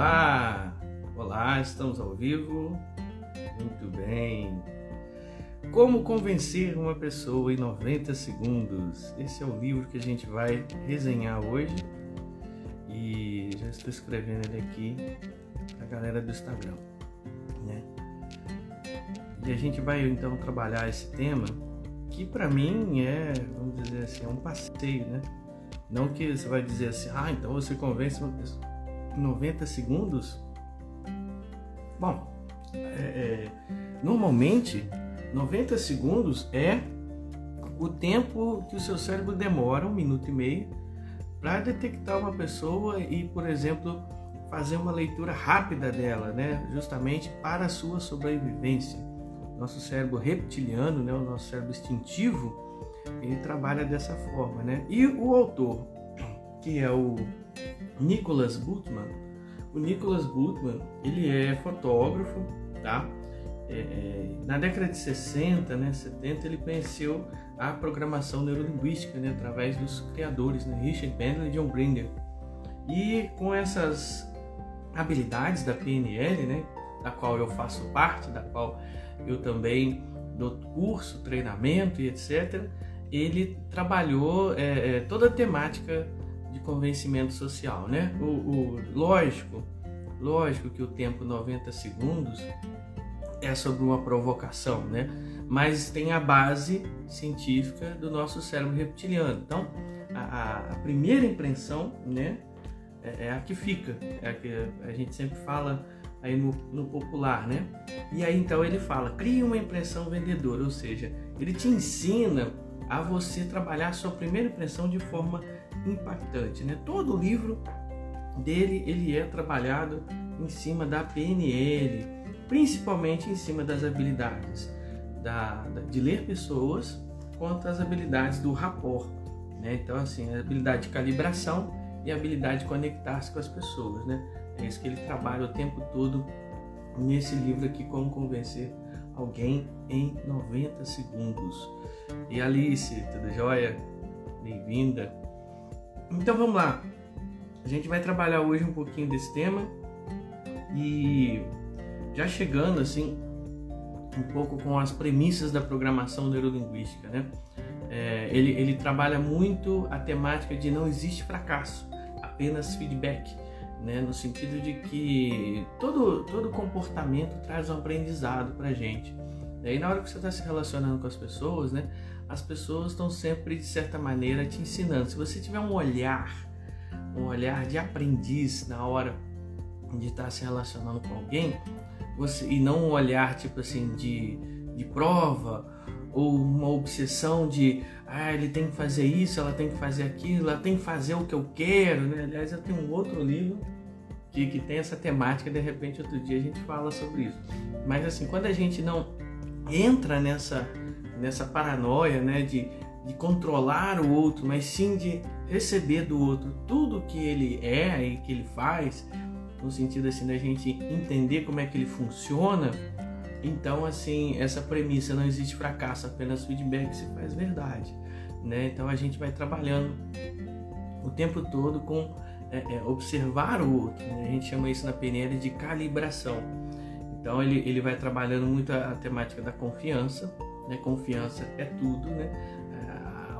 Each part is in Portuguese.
Olá! Olá, estamos ao vivo. Muito bem. Como convencer uma pessoa em 90 segundos? Esse é o livro que a gente vai resenhar hoje. E já estou escrevendo ele aqui para a galera do Instagram, né? E a gente vai então trabalhar esse tema que para mim é, vamos dizer assim, é um passeio, né? Não que você vai dizer assim, ah, então você convence uma pessoa 90 segundos. Bom, é, é, normalmente 90 segundos é o tempo que o seu cérebro demora, um minuto e meio, para detectar uma pessoa e, por exemplo, fazer uma leitura rápida dela, né? justamente para a sua sobrevivência. Nosso cérebro reptiliano, né? o nosso cérebro instintivo, ele trabalha dessa forma. Né? E o autor, que é o Nicholas Butman, o Nicholas Butman, ele é fotógrafo, tá? É, é, na década de 60, né, 70, ele conheceu a programação neurolinguística né, através dos criadores, né, Richard Bandler e John Grinder. E com essas habilidades da PNL, né, da qual eu faço parte, da qual eu também dou curso, treinamento e etc., ele trabalhou é, é, toda a temática de convencimento social, né? O, o, lógico, lógico que o tempo 90 segundos é sobre uma provocação, né? Mas tem a base científica do nosso cérebro reptiliano. Então, a, a primeira impressão, né, é, é, a que fica, é a que a gente sempre fala aí no, no popular, né? E aí então ele fala, cria uma impressão vendedora, ou seja, ele te ensina a você trabalhar a sua primeira impressão de forma impactante, né? Todo o livro dele ele é trabalhado em cima da PNL, principalmente em cima das habilidades da, da de ler pessoas, quanto as habilidades do rapport, né? Então assim, a habilidade de calibração e a habilidade de conectar-se com as pessoas, né? É isso que ele trabalha o tempo todo nesse livro aqui, Como Convencer Alguém em 90 Segundos. E Alice, tudo jóia? Bem-vinda. Então vamos lá. A gente vai trabalhar hoje um pouquinho desse tema e já chegando assim um pouco com as premissas da programação neurolinguística, né? É, ele, ele trabalha muito a temática de não existe fracasso, apenas feedback, né? No sentido de que todo, todo comportamento traz um aprendizado para gente. E na hora que você está se relacionando com as pessoas, né? As pessoas estão sempre, de certa maneira, te ensinando. Se você tiver um olhar, um olhar de aprendiz na hora de estar se relacionando com alguém, você, e não um olhar tipo assim de, de prova ou uma obsessão de ah, ele tem que fazer isso, ela tem que fazer aquilo, ela tem que fazer o que eu quero. Né? Aliás, eu tenho um outro livro que, que tem essa temática, de repente outro dia a gente fala sobre isso. Mas assim, quando a gente não entra nessa nessa paranoia né, de, de controlar o outro, mas sim de receber do outro tudo que ele é e que ele faz, no sentido assim da gente entender como é que ele funciona. Então, assim, essa premissa não existe fracasso, apenas feedback se faz verdade, né? Então a gente vai trabalhando o tempo todo com é, é, observar o outro. Né? A gente chama isso na PNL de calibração. Então ele, ele vai trabalhando muito a, a temática da confiança, né? Confiança é tudo, né?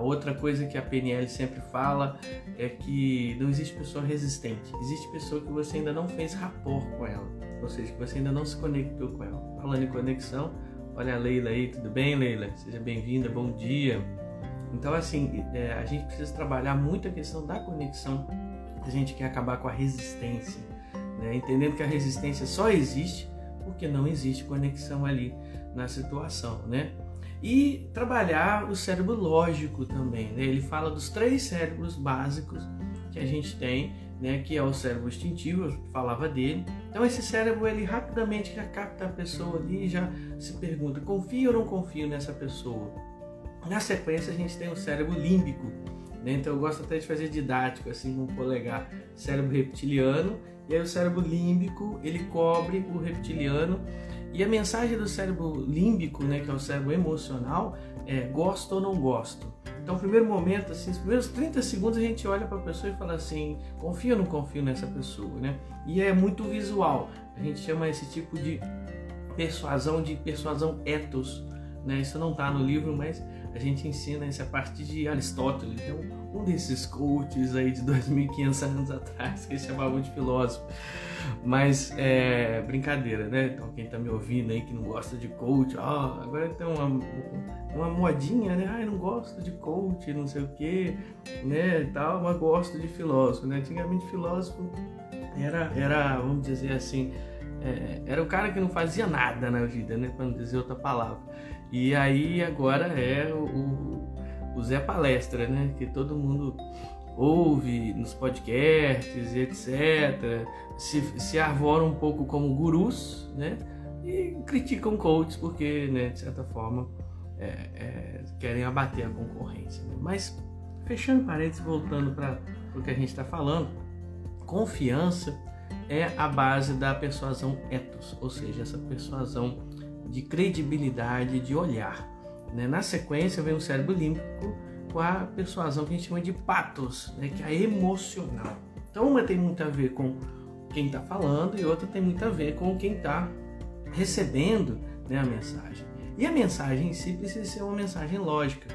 A outra coisa que a PNL sempre fala é que não existe pessoa resistente, existe pessoa que você ainda não fez rapport com ela, ou seja, que você ainda não se conectou com ela. Falando em conexão, olha a Leila aí, tudo bem, Leila? Seja bem-vinda, bom dia. Então, assim, é, a gente precisa trabalhar muito a questão da conexão. A gente quer acabar com a resistência, né? entendendo que a resistência só existe porque não existe conexão ali na situação, né? E trabalhar o cérebro lógico também. Né? Ele fala dos três cérebros básicos que a gente tem, né? que é o cérebro instintivo, eu falava dele. Então esse cérebro ele rapidamente já capta a pessoa ali e já se pergunta: confio ou não confio nessa pessoa? Na sequência a gente tem o cérebro límbico. Né? Então eu gosto até de fazer didático assim com o polegar, cérebro reptiliano e aí o cérebro límbico ele cobre o reptiliano e a mensagem do cérebro límbico, né, que é o cérebro emocional, é gosto ou não gosto. Então Então, primeiro momento, assim, os primeiros 30 segundos a gente olha para a pessoa e fala assim: confio ou não confio nessa pessoa, né? E é muito visual. A gente chama esse tipo de persuasão de persuasão ethos, né? Isso não está no livro, mas a gente ensina isso a partir de Aristóteles, é um, desses coaches aí de 2.500 anos atrás que chamavam de filósofo. Mas é brincadeira, né? Então quem tá me ouvindo aí que não gosta de coach, ó, agora tem uma, uma modinha, né? Eu não gosto de coach, não sei o que, né? Tal, mas gosto de filósofo, né? Antigamente filósofo era, era vamos dizer assim, é, era o cara que não fazia nada na vida, né? Para não dizer outra palavra. E aí agora é o, o Zé Palestra, né? Que todo mundo ouve nos podcasts e etc. Se, se arvoram um pouco como gurus, né? E criticam coaches porque, né, de certa forma, é, é, querem abater a concorrência. Né? Mas, fechando parênteses, voltando para o que a gente está falando, confiança é a base da persuasão ethos, ou seja, essa persuasão de credibilidade, de olhar. Né? Na sequência vem o cérebro límbico com a persuasão que a gente chama de patos, né? que é emocional. Então uma tem muito a ver com quem está falando e outra tem muito a ver com quem está recebendo né, a mensagem. E a mensagem em si precisa ser uma mensagem lógica.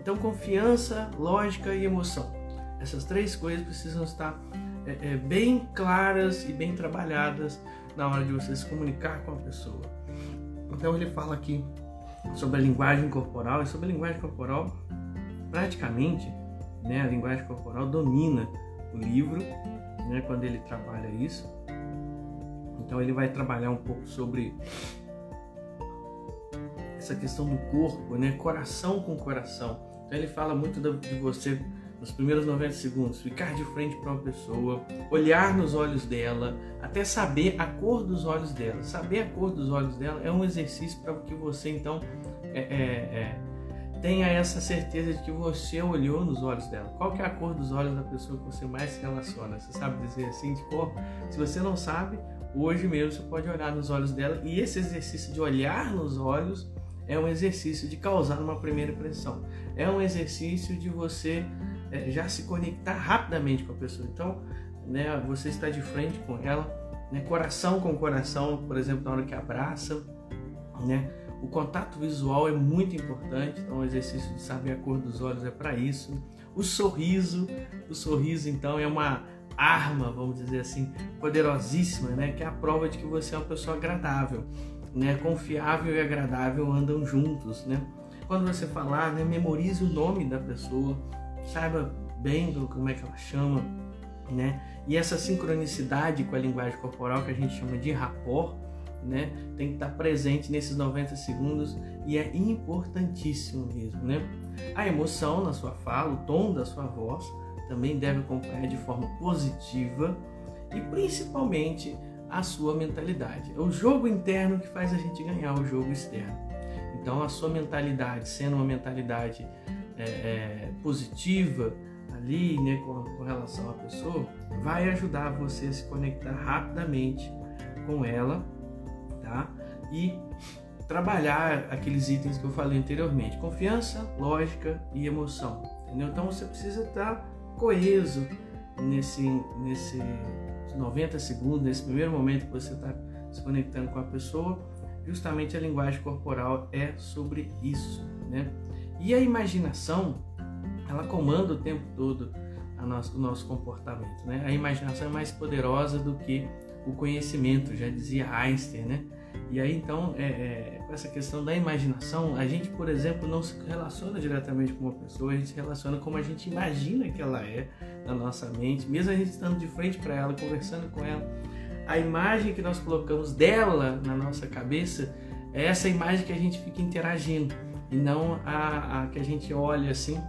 Então confiança, lógica e emoção. Essas três coisas precisam estar é, é, bem claras e bem trabalhadas na hora de você se comunicar com a pessoa. Então ele fala aqui sobre a linguagem corporal e sobre a linguagem corporal praticamente né, a linguagem corporal domina o livro né, quando ele trabalha isso. Então ele vai trabalhar um pouco sobre essa questão do corpo, né, coração com coração. Então ele fala muito de você nos primeiros 90 segundos, ficar de frente para uma pessoa, olhar nos olhos dela, até saber a cor dos olhos dela. Saber a cor dos olhos dela é um exercício para que você então é, é, é, tenha essa certeza de que você olhou nos olhos dela. Qual que é a cor dos olhos da pessoa que você mais se relaciona? Você sabe dizer assim de cor? Se você não sabe, hoje mesmo você pode olhar nos olhos dela e esse exercício de olhar nos olhos é um exercício de causar uma primeira impressão. É um exercício de você é, já se conectar rapidamente com a pessoa. Então, né, você está de frente com ela, né, coração com coração, por exemplo, na hora que abraça, né? O contato visual é muito importante, então o exercício de saber a cor dos olhos é para isso. O sorriso, o sorriso então é uma arma, vamos dizer assim, poderosíssima, né? Que é a prova de que você é uma pessoa agradável, né? Confiável e agradável andam juntos, né? Quando você falar, né? Memorize o nome da pessoa, saiba bem do como é que ela chama, né? E essa sincronicidade com a linguagem corporal que a gente chama de rapport, né? Tem que estar presente nesses 90 segundos e é importantíssimo mesmo, né? A emoção na sua fala, o tom da sua voz também deve acompanhar de forma positiva e principalmente a sua mentalidade. É o jogo interno que faz a gente ganhar o jogo externo. Então, a sua mentalidade, sendo uma mentalidade é, é, positiva ali, né, com, com relação à pessoa, vai ajudar você a se conectar rapidamente com ela, tá? E trabalhar aqueles itens que eu falei anteriormente: confiança, lógica e emoção. Entendeu? Então você precisa estar coeso nesse, nesse 90 segundos, nesse primeiro momento que você está se conectando com a pessoa. Justamente a linguagem corporal é sobre isso, né? E a imaginação, ela comanda o tempo todo nosso, o nosso comportamento. Né? A imaginação é mais poderosa do que o conhecimento, já dizia Einstein. Né? E aí, então, é, é, essa questão da imaginação, a gente, por exemplo, não se relaciona diretamente com uma pessoa, a gente se relaciona como a gente imagina que ela é na nossa mente, mesmo a gente estando de frente para ela, conversando com ela. A imagem que nós colocamos dela na nossa cabeça é essa imagem que a gente fica interagindo e não a, a que a gente olha assim.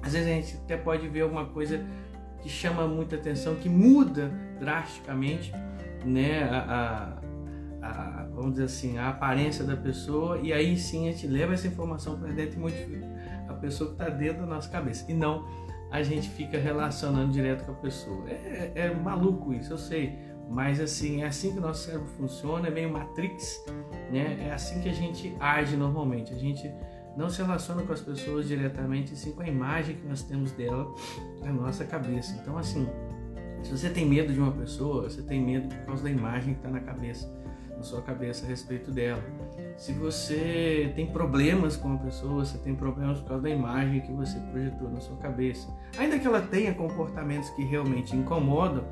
Às vezes a gente até pode ver alguma coisa que chama muita atenção, que muda drasticamente, né, a, a, a, vamos dizer assim, a aparência da pessoa e aí sim a gente leva essa informação para dentro e modifica a pessoa que está dentro da nossa cabeça e não a gente fica relacionando direto com a pessoa. É, é maluco isso, eu sei, mas assim, é assim que o nosso cérebro funciona, é meio Matrix, né? É assim que a gente age normalmente. A gente não se relaciona com as pessoas diretamente, sim com a imagem que nós temos dela na nossa cabeça. Então, assim, se você tem medo de uma pessoa, você tem medo por causa da imagem que está na cabeça, na sua cabeça a respeito dela. Se você tem problemas com uma pessoa, você tem problemas por causa da imagem que você projetou na sua cabeça. Ainda que ela tenha comportamentos que realmente incomodam,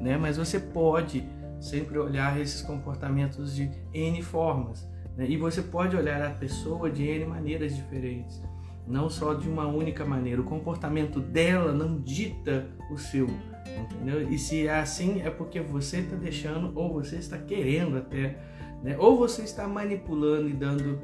né? Mas você pode sempre olhar esses comportamentos de N formas. Né? E você pode olhar a pessoa de N maneiras diferentes, não só de uma única maneira. O comportamento dela não dita o seu, entendeu? E se é assim, é porque você está deixando, ou você está querendo até, né? ou você está manipulando e dando,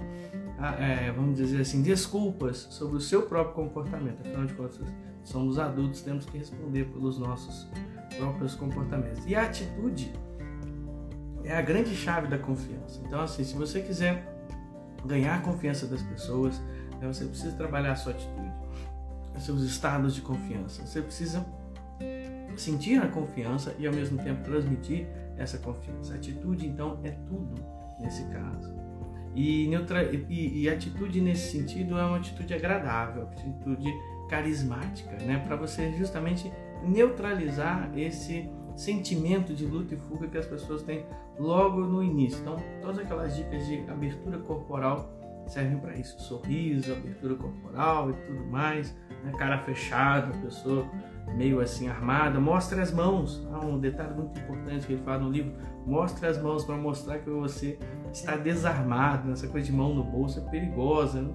ah, é, vamos dizer assim, desculpas sobre o seu próprio comportamento. Afinal de contas, somos adultos, temos que responder pelos nossos próprios comportamentos. E a atitude é a grande chave da confiança. Então, assim, se você quiser ganhar a confiança das pessoas, né, você precisa trabalhar a sua atitude, seus estados de confiança. Você precisa sentir a confiança e ao mesmo tempo transmitir essa confiança. A atitude, então, é tudo nesse caso. E, neutra... e, e atitude nesse sentido é uma atitude agradável, atitude carismática, né? Para você justamente neutralizar esse sentimento de luta e fuga que as pessoas têm logo no início. Então, todas aquelas dicas de abertura corporal servem para isso: sorriso, abertura corporal e tudo mais, né? cara fechada, pessoa meio assim armada. Mostre as mãos. Ah, um detalhe muito importante que ele fala no livro: mostre as mãos para mostrar que você está desarmado. Essa coisa de mão no bolso é perigosa. Né?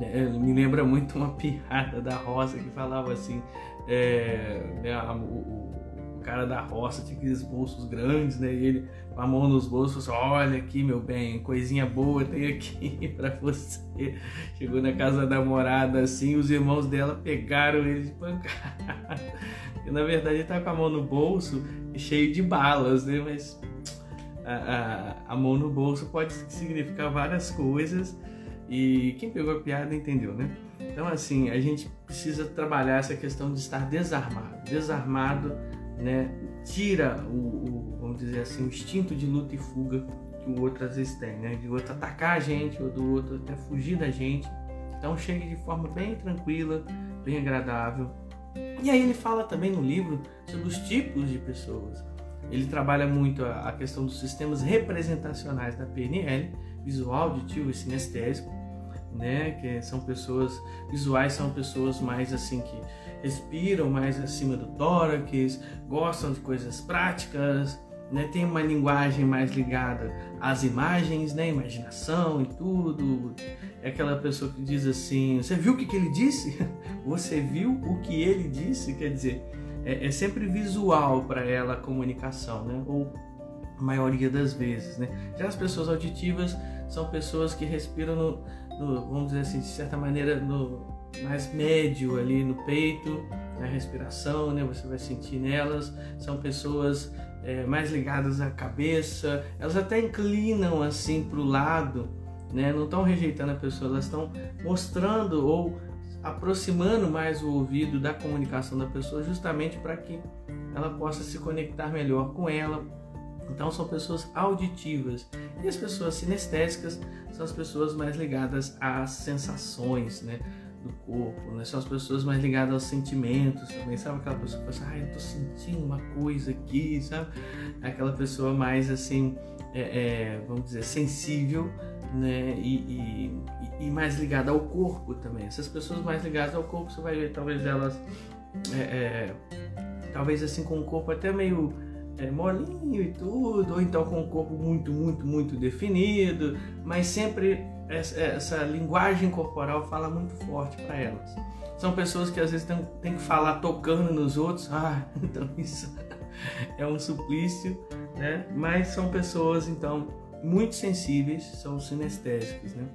É, me lembra muito uma piada da Rosa que falava assim: é, né, o, cara da roça tinha aqueles bolsos grandes, né? E ele com a mão nos bolsos, assim, olha aqui, meu bem, coisinha boa tem aqui para você. Chegou na casa da namorada assim, os irmãos dela pegaram ele de pancada. E na verdade ele tá com a mão no bolso cheio de balas, né? Mas a, a, a mão no bolso pode significar várias coisas e quem pegou a piada entendeu, né? Então, assim, a gente precisa trabalhar essa questão de estar desarmado. Desarmado, né? Tira o, o vamos dizer assim, o instinto de luta e fuga que o outro às vezes tem, né? De outro atacar a gente ou do outro até fugir da gente. Então, chegue de forma bem tranquila, bem agradável. E aí ele fala também no livro sobre os tipos de pessoas. Ele trabalha muito a questão dos sistemas representacionais da PNL, visual, auditivo e sinestésico, né? Que são pessoas visuais, são pessoas mais assim que respiram mais acima do tórax, gostam de coisas práticas, né? Tem uma linguagem mais ligada às imagens, né? Imaginação e tudo. É aquela pessoa que diz assim: "Você viu o que, que ele disse? Você viu o que ele disse?" Quer dizer, é, é sempre visual para ela a comunicação, né? Ou a maioria das vezes, né? Já as pessoas auditivas são pessoas que respiram no, no, vamos dizer assim, de certa maneira, no mais médio ali no peito, na respiração, né? Você vai sentir nelas. São pessoas é, mais ligadas à cabeça, elas até inclinam assim para o lado, né? Não estão rejeitando a pessoa, elas estão mostrando ou aproximando mais o ouvido da comunicação da pessoa, justamente para que ela possa se conectar melhor com ela, então são pessoas auditivas. E as pessoas sinestésicas são as pessoas mais ligadas às sensações, né? do corpo, né? São as pessoas mais ligadas aos sentimentos também, sabe? Aquela pessoa que assim, ah, eu tô sentindo uma coisa aqui, sabe? Aquela pessoa mais assim, é, é, vamos dizer, sensível, né? E, e, e, mais ligada ao corpo também. Essas pessoas mais ligadas ao corpo, você vai ver talvez elas, é, é talvez assim com o corpo até meio é, molinho e tudo, ou então com o corpo muito, muito, muito definido, mas sempre essa, essa linguagem corporal fala muito forte para elas. São pessoas que às vezes têm, têm que falar tocando nos outros, ah, então isso é um suplício, né? Mas são pessoas então muito sensíveis, são sinestésicos, né?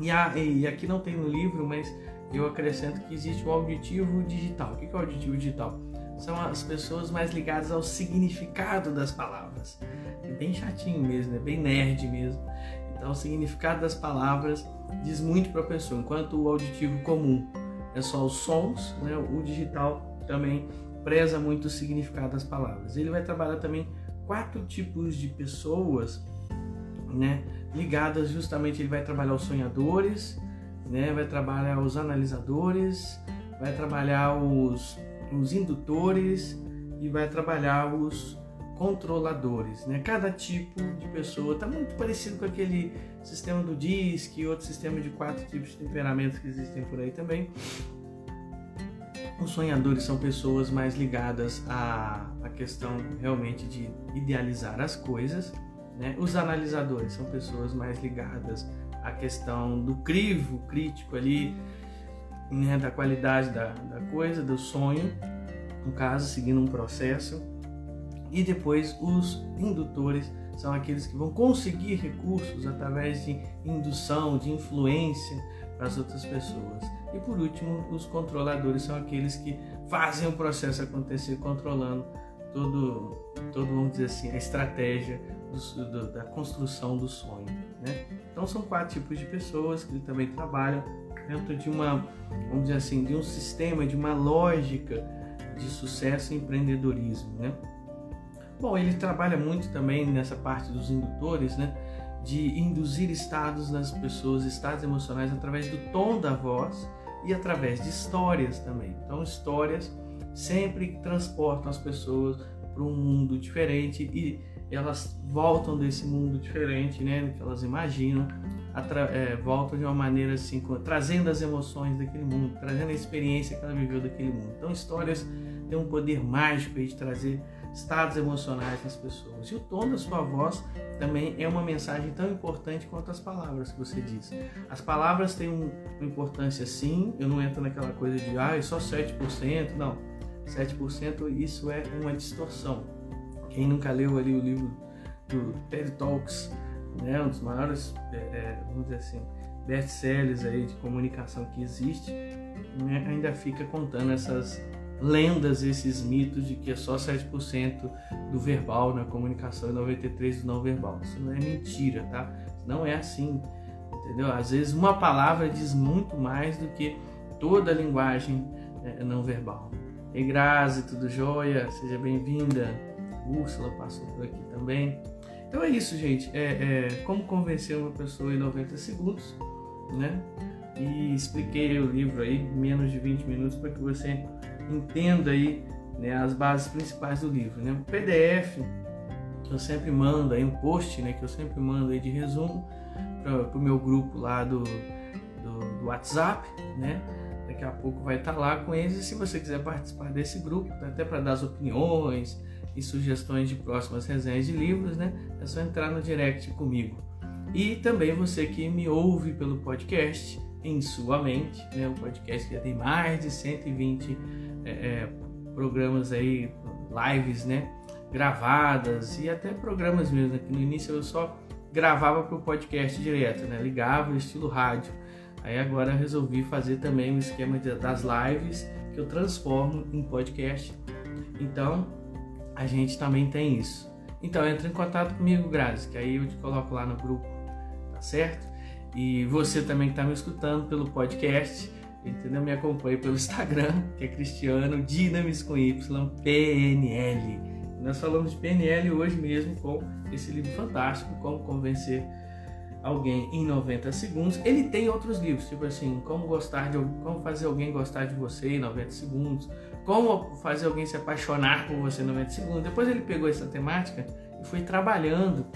E, a, e aqui não tem no livro, mas eu acrescento que existe o auditivo digital. O que é o auditivo digital? São as pessoas mais ligadas ao significado das palavras. É bem chatinho mesmo, é bem nerd mesmo. Então, o significado das palavras diz muito para a pessoa, enquanto o auditivo comum é só os sons, né? o digital também preza muito o significado das palavras. Ele vai trabalhar também quatro tipos de pessoas né? ligadas justamente, ele vai trabalhar os sonhadores, né? vai trabalhar os analisadores, vai trabalhar os, os indutores e vai trabalhar os controladores. Né? Cada tipo de pessoa está muito parecido com aquele sistema do DISC e outro sistema de quatro tipos de temperamentos que existem por aí também. Os sonhadores são pessoas mais ligadas à, à questão realmente de idealizar as coisas. Né? Os analisadores são pessoas mais ligadas à questão do crivo crítico ali, né? da qualidade da, da coisa, do sonho, no caso, seguindo um processo. E depois os indutores são aqueles que vão conseguir recursos através de indução, de influência para as outras pessoas. E por último, os controladores são aqueles que fazem o processo acontecer, controlando todo, todo vamos dizer assim, a estratégia do, do, da construção do sonho. Né? Então são quatro tipos de pessoas que também trabalham dentro de uma, vamos dizer assim, de um sistema, de uma lógica de sucesso e empreendedorismo. Né? Bom, ele trabalha muito também nessa parte dos indutores, né? De induzir estados nas pessoas, estados emocionais através do tom da voz e através de histórias também. Então, histórias sempre transportam as pessoas para um mundo diferente e elas voltam desse mundo diferente, né, que elas imaginam, é, voltam de uma maneira assim, trazendo as emoções daquele mundo, trazendo a experiência que ela viveu daquele mundo. Então, histórias têm um poder mágico de trazer estados emocionais nas pessoas. E o tom da sua voz também é uma mensagem tão importante quanto as palavras que você diz. As palavras têm uma importância sim, eu não entro naquela coisa de ah, é só 7%, não. 7% isso é uma distorção. Quem nunca leu ali o livro do TED Talks, né, um dos maiores, é, é, vamos dizer assim, best-sellers aí de comunicação que existe, né, ainda fica contando essas lendas, esses mitos de que é só 7% do verbal na comunicação e 93% do não verbal. Isso não é mentira, tá? Não é assim, entendeu? Às vezes uma palavra diz muito mais do que toda a linguagem é, não verbal. E Grazi, tudo jóia? Seja bem-vinda. Úrsula passou por aqui também. Então é isso, gente. É, é, como convencer uma pessoa em 90 segundos, né? E expliquei o livro aí, menos de 20 minutos, para que você entenda aí né, as bases principais do livro. Né? O PDF que eu sempre mando aí, um post né, que eu sempre mando aí de resumo para o meu grupo lá do, do, do, WhatsApp, né? Daqui a pouco vai estar tá lá com eles. E se você quiser participar desse grupo, até para dar as opiniões e sugestões de próximas resenhas de livros, né? É só entrar no direct comigo. E também você que me ouve pelo podcast em sua mente, né? O podcast que já tem mais de 120 é, é, programas aí, lives, né? Gravadas e até programas mesmo. Aqui no início eu só gravava para o podcast direto, né? Ligava estilo rádio. Aí agora resolvi fazer também um esquema das lives que eu transformo em podcast. Então a gente também tem isso. Então entre em contato comigo, Grazi, que aí eu te coloco lá no grupo, tá certo? E você também que está me escutando pelo podcast, entendeu? Me acompanhe pelo Instagram, que é Cristiano Dinamis com Y, PNL. Nós falamos de PNL hoje mesmo com esse livro fantástico, Como Convencer Alguém em 90 Segundos. Ele tem outros livros, tipo assim, Como gostar de como fazer alguém gostar de você em 90 segundos, Como fazer alguém se apaixonar por você em 90 segundos. Depois ele pegou essa temática e foi trabalhando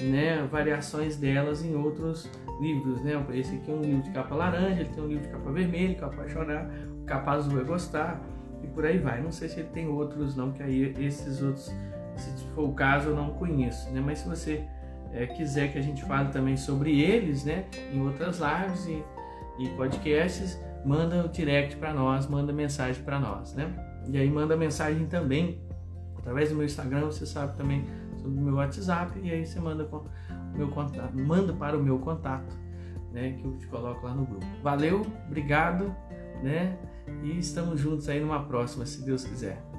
né, variações delas em outros livros, né? Esse aqui é um livro de capa laranja, ele tem um livro de capa vermelha, que é apaixonar, capa azul é gostar, e por aí vai. Não sei se ele tem outros não, que aí esses outros, se for o caso, eu não conheço, né? Mas se você é, quiser que a gente fale também sobre eles, né? Em outras lives e, e podcasts, manda o direct para nós, manda mensagem para nós, né? E aí manda mensagem também através do meu Instagram, você sabe também sobre o meu WhatsApp e aí você manda com meu contato, manda para o meu contato, né, que eu te coloco lá no grupo. Valeu, obrigado, né? E estamos juntos aí numa próxima, se Deus quiser.